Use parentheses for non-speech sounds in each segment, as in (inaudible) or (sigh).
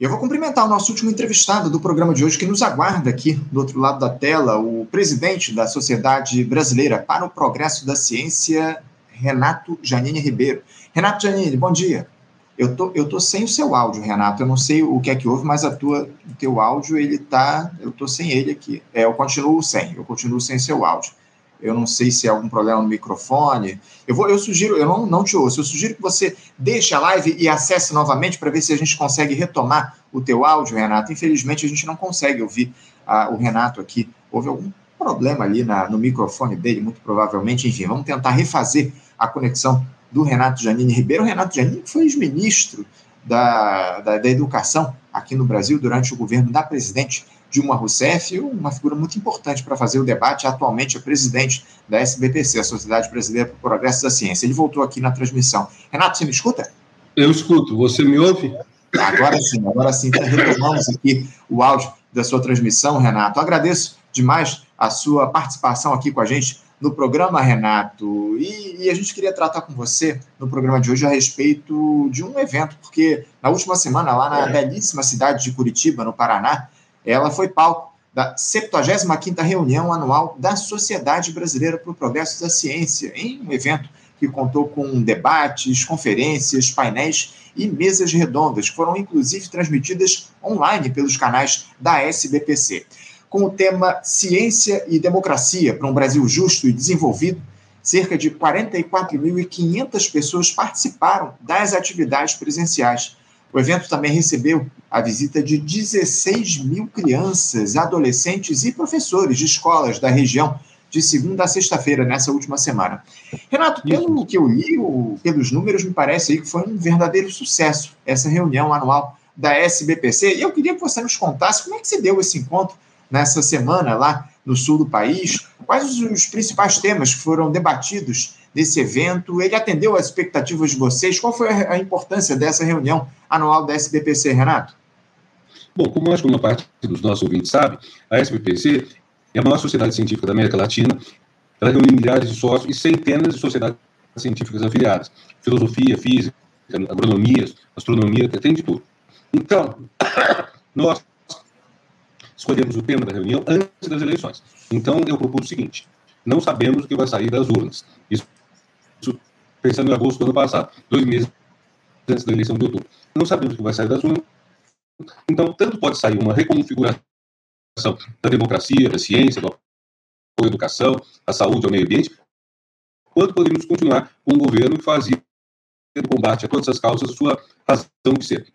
Eu vou cumprimentar o nosso último entrevistado do programa de hoje, que nos aguarda aqui do outro lado da tela, o presidente da Sociedade Brasileira para o Progresso da Ciência, Renato Janine Ribeiro. Renato Janine, bom dia. Eu tô, eu tô sem o seu áudio, Renato. Eu não sei o que é que houve, mas a tua, o teu áudio, ele tá. Eu tô sem ele aqui. É, eu continuo sem, eu continuo sem seu áudio. Eu não sei se é algum problema no microfone. Eu vou, eu sugiro, eu não, não te ouço, eu sugiro que você deixe a live e acesse novamente para ver se a gente consegue retomar o teu áudio, Renato. Infelizmente, a gente não consegue ouvir ah, o Renato aqui. Houve algum problema ali na, no microfone dele, muito provavelmente. Enfim, vamos tentar refazer a conexão do Renato Janine Ribeiro. O Renato Janine foi ex-ministro da, da, da Educação aqui no Brasil durante o governo da presidente Dilma Rousseff, uma figura muito importante para fazer o debate, atualmente é presidente da SBPC, a Sociedade Brasileira para o Progresso da Ciência. Ele voltou aqui na transmissão. Renato, você me escuta? Eu escuto. Você me ouve? Agora sim, agora sim. Então, retomamos aqui o áudio da sua transmissão, Renato. agradeço demais a sua participação aqui com a gente no programa, Renato. E, e, a gente queria tratar com você no programa de hoje a respeito de um evento, porque na última semana, lá na belíssima cidade de Curitiba, no Paraná, ela foi palco da 75ª reunião anual da Sociedade Brasileira para o Progresso da Ciência, em um evento que contou com debates, conferências, painéis e mesas redondas, que foram inclusive transmitidas online pelos canais da SBPC. Com o tema Ciência e Democracia para um Brasil Justo e Desenvolvido, cerca de 44.500 pessoas participaram das atividades presenciais o evento também recebeu a visita de 16 mil crianças, adolescentes e professores de escolas da região de segunda a sexta-feira, nessa última semana. Renato, pelo que eu li, pelos números, me parece aí que foi um verdadeiro sucesso essa reunião anual da SBPC. E eu queria que você nos contasse como é que se deu esse encontro nessa semana lá no sul do país, quais os principais temas que foram debatidos desse evento? Ele atendeu às expectativas de vocês? Qual foi a importância dessa reunião anual da SBPC, Renato? Bom, como acho que uma parte dos nossos ouvintes sabe, a SBPC é a maior sociedade científica da América Latina. Ela reúne milhares de sócios e centenas de sociedades científicas afiliadas. Filosofia, física, agronomia, astronomia, tem de tudo. Então, (coughs) nós escolhemos o tema da reunião antes das eleições. Então, eu propus o seguinte: não sabemos o que vai sair das urnas. Isso pensando em agosto do ano passado, dois meses antes da eleição de outubro. Não sabemos o que vai sair das urnas. Então, tanto pode sair uma reconfiguração da democracia, da ciência, da educação, da saúde, ao meio ambiente, quanto poderíamos continuar com um governo que fazia do combate a todas essas causas sua razão de ser.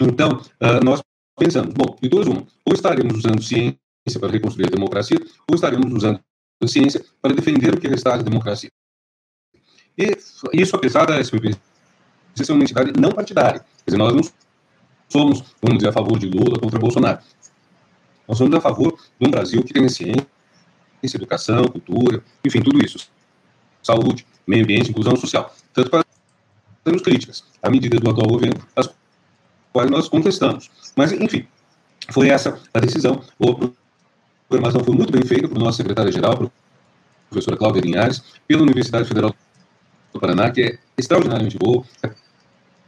Então, uh, nós pensamos, bom, de duas uma, ou estaremos usando ciência para reconstruir a democracia, ou estaremos usando ciência para defender o que restar da democracia. E isso, apesar da SPP ser uma entidade não partidária. Quer dizer, nós não somos, vamos dizer, a favor de Lula contra Bolsonaro. Nós somos a favor de um Brasil que tenha ciência, educação, cultura, enfim, tudo isso. Saúde, meio ambiente, inclusão social. Tanto para temos críticas à medida do atual governo, as quais nós contestamos. Mas, enfim, foi essa a decisão. A programação foi muito bem feita pelo nosso secretário-geral, professora Cláudia Linhares, pela Universidade Federal do Paraná, que é extraordinariamente boa, é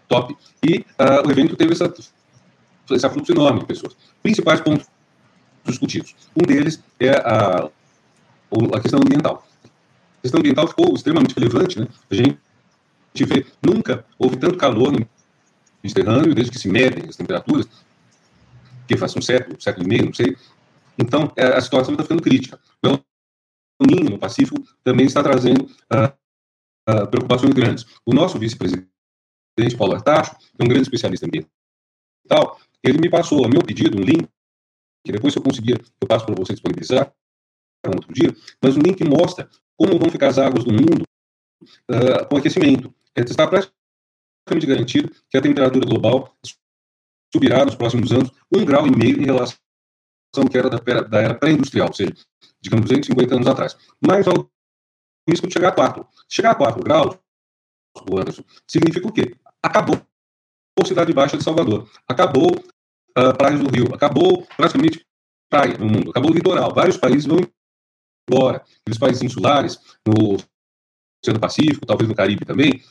top, e uh, o evento teve essa, esse fluxo enorme de pessoas. Principais pontos discutidos. Um deles é a, a questão ambiental. A questão ambiental ficou extremamente relevante, né? A gente vê, nunca houve tanto calor no Mediterrâneo, desde que se medem as temperaturas, que faz um século, um século e meio, não sei. Então, é, a situação está ficando crítica. O Ninho, no Pacífico, também está trazendo uh, uh, preocupações grandes. O nosso vice-presidente, Paulo Artacho, que é um grande especialista ambiental, ele me passou, a meu pedido, um link, que depois, se eu conseguir, eu passo para você disponibilizar um outro dia, mas um link mostra como vão ficar as águas do mundo uh, com aquecimento. Está praticamente garantido que a temperatura global subirá nos próximos anos um grau e meio em relação que era da, da era pré-industrial, ou seja, digamos 250 anos atrás. Mas ao risco de chegar a 4. Chegar a 4 graus, Anderson, significa o quê? Acabou a Cidade Baixa de Salvador, acabou uh, praias do Rio, acabou praticamente praia no mundo, acabou o litoral. Vários países vão embora. Aqueles países insulares, no Oceano Pacífico, talvez no Caribe também,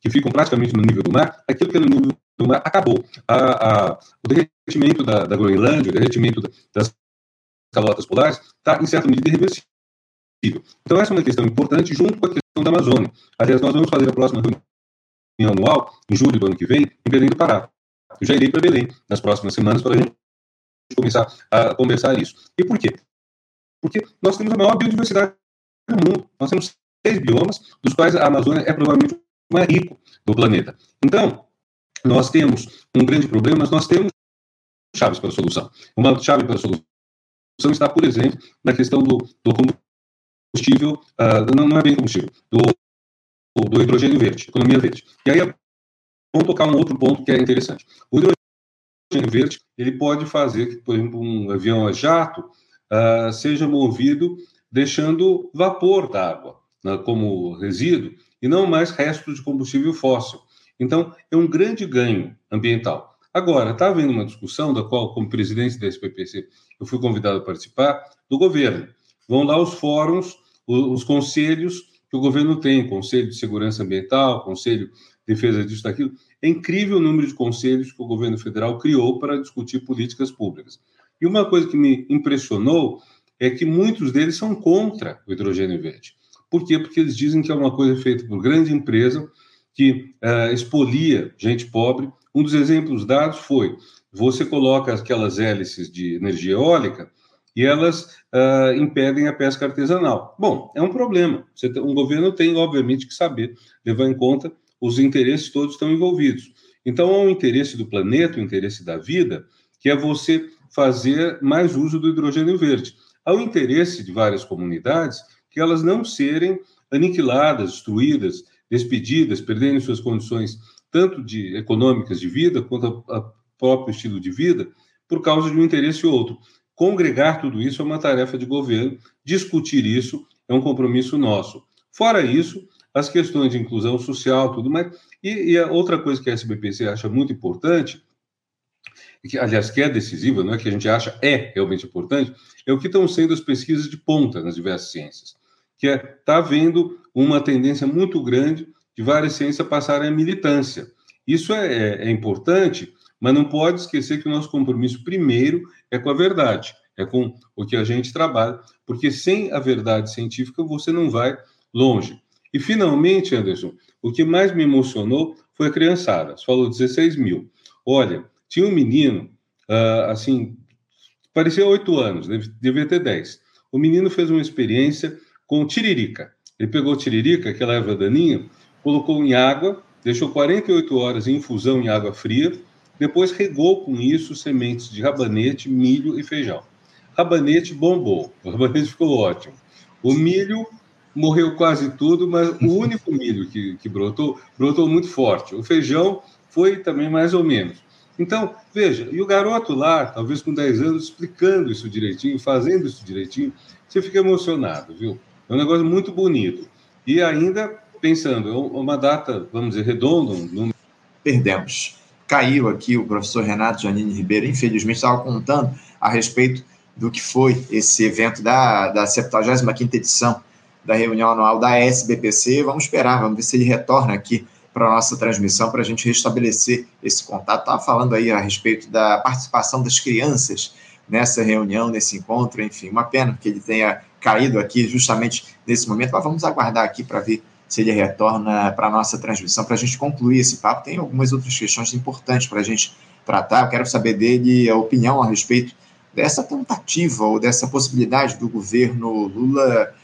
que ficam praticamente no nível do mar, aquilo que é no nível do mar acabou. A, a, o derretimento da, da Groenlândia, o derretimento das calotas polares, está, em certa medida, irreversível. Então, essa é uma questão importante, junto com a questão da Amazônia. Aliás, nós vamos fazer a próxima reunião anual, em julho do ano que vem, em Belém do Pará. Eu já irei para Belém nas próximas semanas para a gente começar a conversar isso. E por quê? Porque nós temos a maior biodiversidade do mundo. Nós temos seis biomas, dos quais a Amazônia é provavelmente o mais rico do planeta. Então, nós temos um grande problema, mas nós temos chaves para a solução. Uma chave para a solução está, por exemplo, na questão do, do combustível, uh, não, não, é bem combustível, do, do hidrogênio verde, economia verde. E aí, vamos tocar um outro ponto que é interessante. O hidrogênio verde, ele pode fazer que, por exemplo, um avião a jato uh, seja movido deixando vapor d'água né, como resíduo e não mais restos de combustível fóssil. Então, é um grande ganho ambiental. Agora, está havendo uma discussão, da qual, como presidente da SPPC, eu fui convidado a participar, do governo. Vão lá os fóruns, os, os conselhos que o governo tem, Conselho de Segurança Ambiental, Conselho de Defesa disso, daquilo. É incrível o número de conselhos que o governo federal criou para discutir políticas públicas. E uma coisa que me impressionou é que muitos deles são contra o hidrogênio verde. Por quê? Porque eles dizem que é uma coisa feita por grande empresa que uh, expolia gente pobre. Um dos exemplos dados foi: você coloca aquelas hélices de energia eólica e elas uh, impedem a pesca artesanal. Bom, é um problema. Tem, um governo tem, obviamente, que saber levar em conta os interesses todos estão envolvidos. Então, há um interesse do planeta, o um interesse da vida, que é você fazer mais uso do hidrogênio verde. Há o um interesse de várias comunidades que elas não serem aniquiladas, destruídas, despedidas, perdendo suas condições tanto de econômicas de vida quanto a, próprio estilo de vida por causa de um interesse ou outro. Congregar tudo isso é uma tarefa de governo, discutir isso é um compromisso nosso. Fora isso, as questões de inclusão social, tudo mais. E, e a outra coisa que a SBPC acha muito importante, que, aliás, que é decisiva, não é que a gente acha é realmente importante, é o que estão sendo as pesquisas de ponta nas diversas ciências que está é, tá havendo uma tendência muito grande de várias ciências passarem à militância. Isso é, é, é importante, mas não pode esquecer que o nosso compromisso primeiro é com a verdade, é com o que a gente trabalha, porque sem a verdade científica você não vai longe. E finalmente, Anderson, o que mais me emocionou foi a criançada. Você falou 16 mil. Olha, tinha um menino, uh, assim, parecia oito anos, devia ter 10. O menino fez uma experiência com tiririca. Ele pegou tiririca, aquela erva daninha, colocou em água, deixou 48 horas em infusão em água fria, depois regou com isso sementes de rabanete, milho e feijão. Rabanete bombou, (laughs) o rabanete ficou ótimo. O milho morreu quase tudo, mas o (laughs) único milho que, que brotou, brotou muito forte. O feijão foi também mais ou menos. Então, veja, e o garoto lá, talvez com 10 anos, explicando isso direitinho, fazendo isso direitinho, você fica emocionado, viu? É um negócio muito bonito. E ainda, pensando, é uma data, vamos dizer, redonda. Um... Perdemos. Caiu aqui o professor Renato Janine Ribeiro, infelizmente estava contando a respeito do que foi esse evento da, da 75ª edição da reunião anual da SBPC. Vamos esperar, vamos ver se ele retorna aqui para a nossa transmissão, para a gente restabelecer esse contato. Estava falando aí a respeito da participação das crianças nessa reunião, nesse encontro, enfim, uma pena que ele tenha caído aqui justamente nesse momento, mas vamos aguardar aqui para ver se ele retorna para a nossa transmissão, para a gente concluir esse papo. Tem algumas outras questões importantes para a gente tratar. Eu quero saber dele a opinião a respeito dessa tentativa ou dessa possibilidade do governo Lula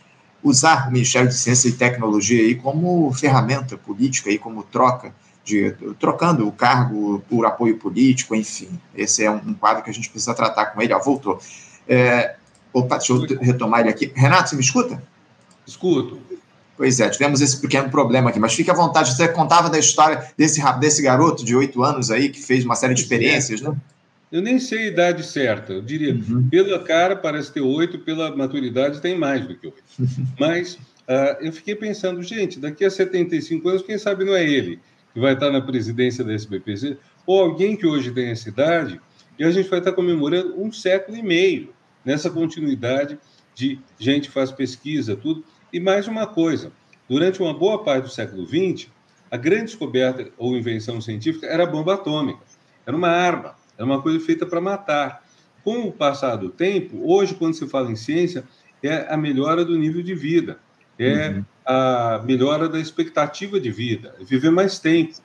usar o Ministério de Ciência e Tecnologia aí como ferramenta política, aí como troca, de, trocando o cargo por apoio político, enfim. Esse é um, um quadro que a gente precisa tratar com ele. Ó, voltou. É, Opa, deixa eu retomar ele aqui. Renato, você me escuta? Escuto. Pois é, tivemos esse pequeno problema aqui, mas fique à vontade. Você contava da história desse, desse garoto de oito anos aí que fez uma série de experiências, né? Eu nem sei a idade certa. Eu diria, uhum. pela cara parece ter oito, pela maturidade tem mais do que oito. (laughs) Mas uh, eu fiquei pensando, gente, daqui a 75 anos, quem sabe não é ele que vai estar na presidência da SBPC, ou alguém que hoje tem essa idade, e a gente vai estar comemorando um século e meio nessa continuidade de gente faz pesquisa, tudo. E mais uma coisa, durante uma boa parte do século XX, A grande descoberta ou invenção científica era a bomba atômica. Era uma arma, era uma coisa feita para matar. Com o passar do tempo, hoje, quando se fala em ciência, é a melhora do nível de vida, é uhum. a melhora da expectativa de vida, é viver mais tempo.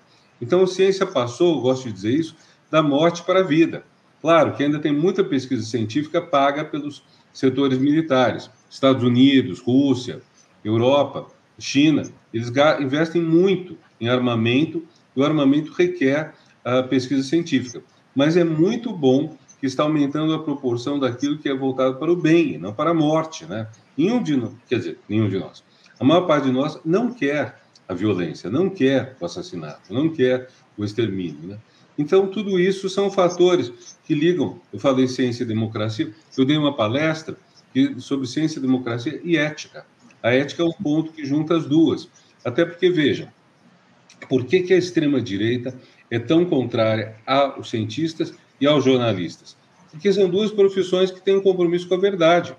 Então, a ciência passou, gosto de dizer isso, da morte para a vida. Claro que ainda tem muita pesquisa científica paga pelos setores militares. Estados Unidos, Rússia, Europa, China, eles investem muito em armamento, e o armamento requer a pesquisa científica. Mas é muito bom que está aumentando a proporção daquilo que é voltado para o bem, não para a morte, né? Nenhum de nós, quer dizer, nenhum de nós. A maior parte de nós não quer a violência, não quer o assassinato, não quer o extermínio, né? Então, tudo isso são fatores que ligam. Eu falei ciência e democracia, eu dei uma palestra sobre ciência, democracia e ética. A ética é um ponto que junta as duas. Até porque, veja, por que, que a extrema-direita é tão contrária aos cientistas e aos jornalistas? Porque são duas profissões que têm um compromisso com a verdade.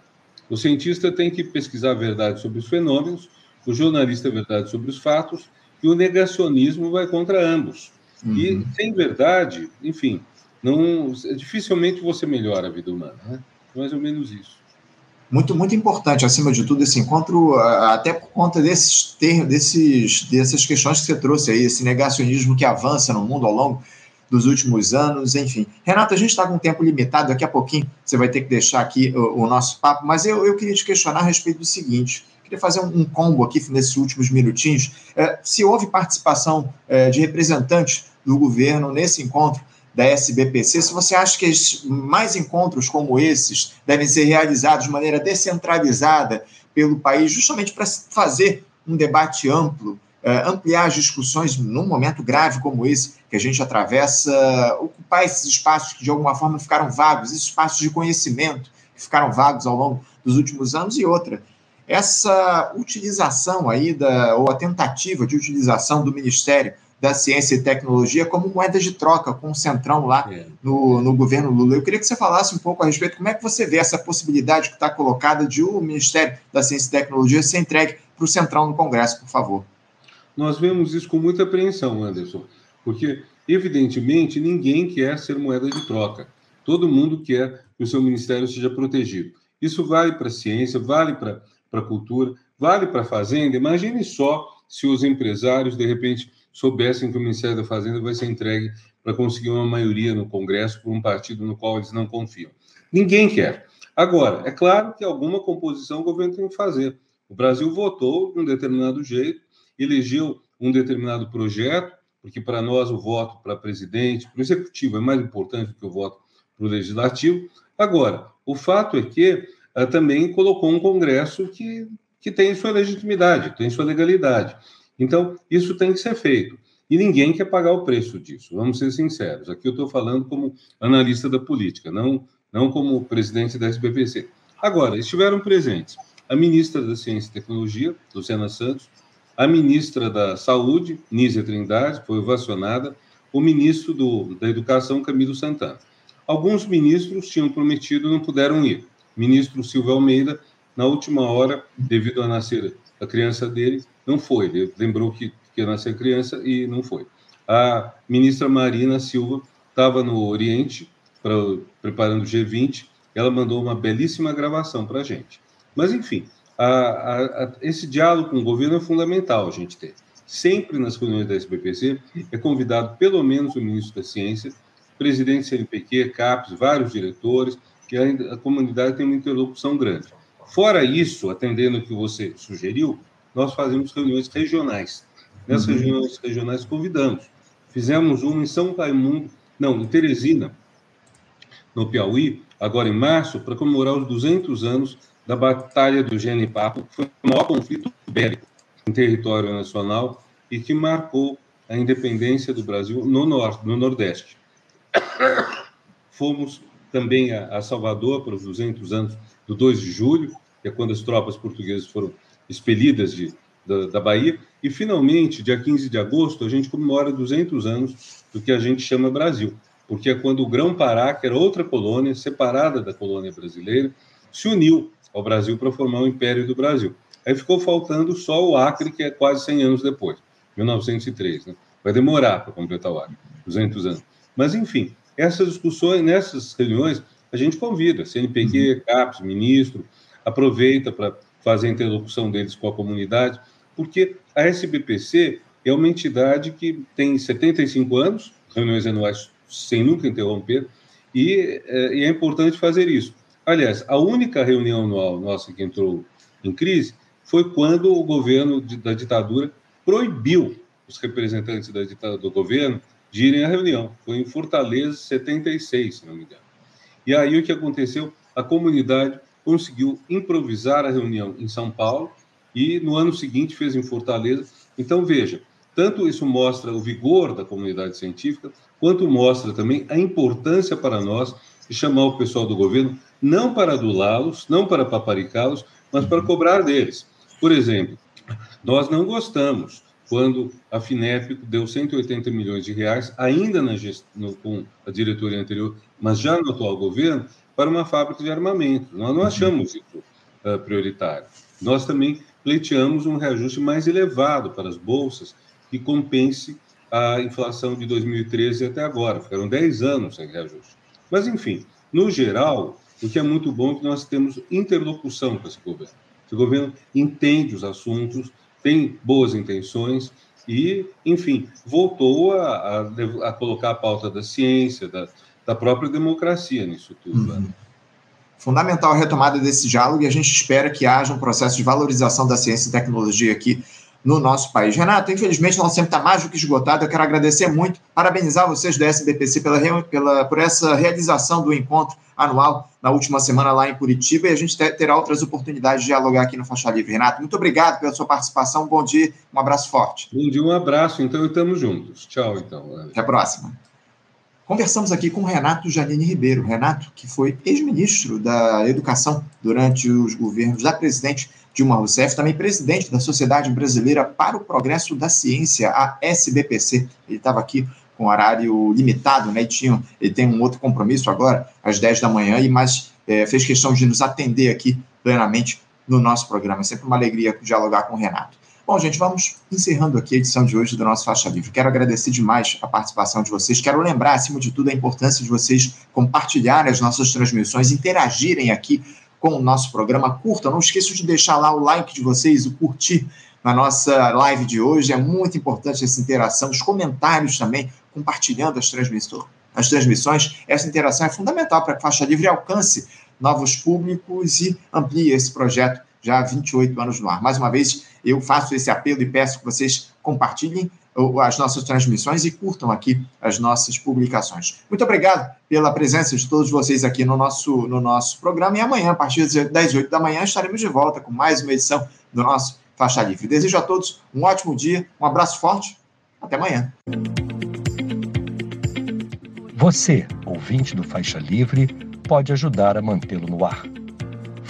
O cientista tem que pesquisar a verdade sobre os fenômenos, o jornalista a verdade sobre os fatos, e o negacionismo vai contra ambos. Uhum. E sem verdade, enfim, não dificilmente você melhora a vida humana, né? Mais ou menos isso. Muito, muito importante, acima de tudo, esse encontro, até por conta desses, ter, desses, dessas questões que você trouxe aí, esse negacionismo que avança no mundo ao longo dos últimos anos, enfim. Renato, a gente está com um tempo limitado, daqui a pouquinho você vai ter que deixar aqui o, o nosso papo, mas eu, eu queria te questionar a respeito do seguinte: queria fazer um, um combo aqui nesses últimos minutinhos. É, se houve participação é, de representantes do governo nesse encontro da SBPC, se você acha que mais encontros como esses devem ser realizados de maneira descentralizada pelo país, justamente para fazer um debate amplo, é, ampliar as discussões num momento grave como esse que a gente atravessa, ocupar esses espaços que de alguma forma ficaram vagos, esses espaços de conhecimento que ficaram vagos ao longo dos últimos anos e outra. Essa utilização aí da, ou a tentativa de utilização do Ministério da Ciência e Tecnologia como moeda de troca com o Centrão lá é. no, no governo Lula. Eu queria que você falasse um pouco a respeito como é que você vê essa possibilidade que está colocada de o Ministério da Ciência e Tecnologia ser entregue para o Centrão no Congresso, por favor. Nós vemos isso com muita apreensão, Anderson, porque, evidentemente, ninguém quer ser moeda de troca. Todo mundo quer que o seu ministério seja protegido. Isso vale para a ciência, vale para a cultura, vale para a fazenda. Imagine só se os empresários, de repente, soubessem que o Ministério da Fazenda vai ser entregue para conseguir uma maioria no Congresso por um partido no qual eles não confiam. Ninguém quer. Agora, é claro que alguma composição o governo tem que fazer. O Brasil votou de um determinado jeito, elegeu um determinado projeto, porque para nós o voto para presidente, para o executivo é mais importante do que o voto para o legislativo. Agora, o fato é que uh, também colocou um Congresso que, que tem sua legitimidade, tem sua legalidade. Então, isso tem que ser feito. E ninguém quer pagar o preço disso, vamos ser sinceros. Aqui eu estou falando como analista da política, não, não como presidente da SBPC. Agora, estiveram presentes a ministra da Ciência e Tecnologia, Luciana Santos, a ministra da Saúde, Nízia Trindade, foi ovacionada, o ministro do, da Educação, Camilo Santana. Alguns ministros tinham prometido e não puderam ir. Ministro Silvio Almeida, na última hora, devido a nascer a criança dele, não foi. Ele lembrou que, que ia nascer criança e não foi. A ministra Marina Silva estava no Oriente, pra, preparando o G20, ela mandou uma belíssima gravação para a gente. Mas, enfim, a, a, a, esse diálogo com o governo é fundamental a gente ter. Sempre nas reuniões da SBPC é convidado pelo menos o ministro da Ciência, presidente do CNPq, CAPES, vários diretores, que a comunidade tem uma interlocução grande. Fora isso, atendendo o que você sugeriu, nós fazemos reuniões regionais. Nessas uhum. reuniões regionais convidamos. Fizemos uma em São Raimundo, não, em Teresina, no Piauí, agora em março, para comemorar os 200 anos da Batalha do Genipapo, que foi o maior conflito bélico em território nacional e que marcou a independência do Brasil no norte, no Nordeste. Fomos também a, a Salvador para os 200 anos do 2 de julho, que é quando as tropas portuguesas foram expelidas de, da, da, Bahia. E, finalmente, dia 15 de agosto, a gente comemora 200 anos do que a gente chama Brasil, porque é quando o Grão-Pará, que era outra colônia, separada da colônia brasileira, se uniu ao Brasil para formar o Império do Brasil. Aí ficou faltando só o Acre, que é quase 100 anos depois. 1903. Né? Vai demorar para completar o arco, 200 anos. Mas, enfim, essas discussões, nessas reuniões, a gente convida CNPq, uhum. CAPES, ministro, aproveita para fazer a interlocução deles com a comunidade, porque a SBPC é uma entidade que tem 75 anos, reuniões anuais sem nunca interromper, e é, e é importante fazer isso. Aliás, a única reunião anual nossa que entrou em crise foi quando o governo de, da ditadura proibiu os representantes da ditadura, do governo de irem à reunião. Foi em Fortaleza, 76, se não me engano. E aí o que aconteceu? A comunidade conseguiu improvisar a reunião em São Paulo e no ano seguinte fez em Fortaleza. Então, veja, tanto isso mostra o vigor da comunidade científica, quanto mostra também a importância para nós de chamar o pessoal do governo não para adulá-los, não para paparicá-los, mas para cobrar deles. Por exemplo, nós não gostamos quando a FINEP deu 180 milhões de reais, ainda na gest... no, com a diretoria anterior, mas já no atual governo, para uma fábrica de armamento. Nós não achamos isso uh, prioritário. Nós também pleiteamos um reajuste mais elevado para as bolsas que compense a inflação de 2013 até agora. Ficaram 10 anos sem reajuste. Mas, enfim, no geral, o que é muito bom é que nós temos interlocução com esse governo. Esse governo entende os assuntos, tem boas intenções e, enfim, voltou a, a, a colocar a pauta da ciência, da, da própria democracia nisso tudo. Uhum. Né? Fundamental a retomada desse diálogo e a gente espera que haja um processo de valorização da ciência e tecnologia aqui no nosso país. Renato, infelizmente, nosso tempo está mais do que esgotado. Eu quero agradecer muito, parabenizar vocês da SBPC pela, pela, por essa realização do encontro anual na última semana lá em Curitiba e a gente terá outras oportunidades de dialogar aqui no Faixa Livre. Renato, muito obrigado pela sua participação. Bom dia, um abraço forte. Bom dia, um abraço, então, estamos juntos. Tchau, então. Até a próxima. Conversamos aqui com Renato Janine Ribeiro. Renato, que foi ex-ministro da Educação durante os governos da presidente Dilma Rousseff, também presidente da Sociedade Brasileira para o Progresso da Ciência, a SBPC. Ele estava aqui com horário limitado, né? E tinha, ele tem um outro compromisso agora, às 10 da manhã, e mas é, fez questão de nos atender aqui plenamente no nosso programa. É sempre uma alegria dialogar com o Renato. Bom, gente, vamos encerrando aqui a edição de hoje do nosso Faixa Livre. Quero agradecer demais a participação de vocês. Quero lembrar, acima de tudo, a importância de vocês compartilharem as nossas transmissões, interagirem aqui com o nosso programa. Curta, não esqueçam de deixar lá o like de vocês, o curtir na nossa live de hoje. É muito importante essa interação, os comentários também, compartilhando as transmissões. As transmissões, essa interação é fundamental para que Faixa Livre alcance novos públicos e amplie esse projeto já há 28 anos no ar. Mais uma vez, eu faço esse apelo e peço que vocês compartilhem as nossas transmissões e curtam aqui as nossas publicações. Muito obrigado pela presença de todos vocês aqui no nosso, no nosso programa. E amanhã, a partir das 8 da manhã, estaremos de volta com mais uma edição do nosso Faixa Livre. Desejo a todos um ótimo dia, um abraço forte. Até amanhã. Você, ouvinte do Faixa Livre, pode ajudar a mantê-lo no ar.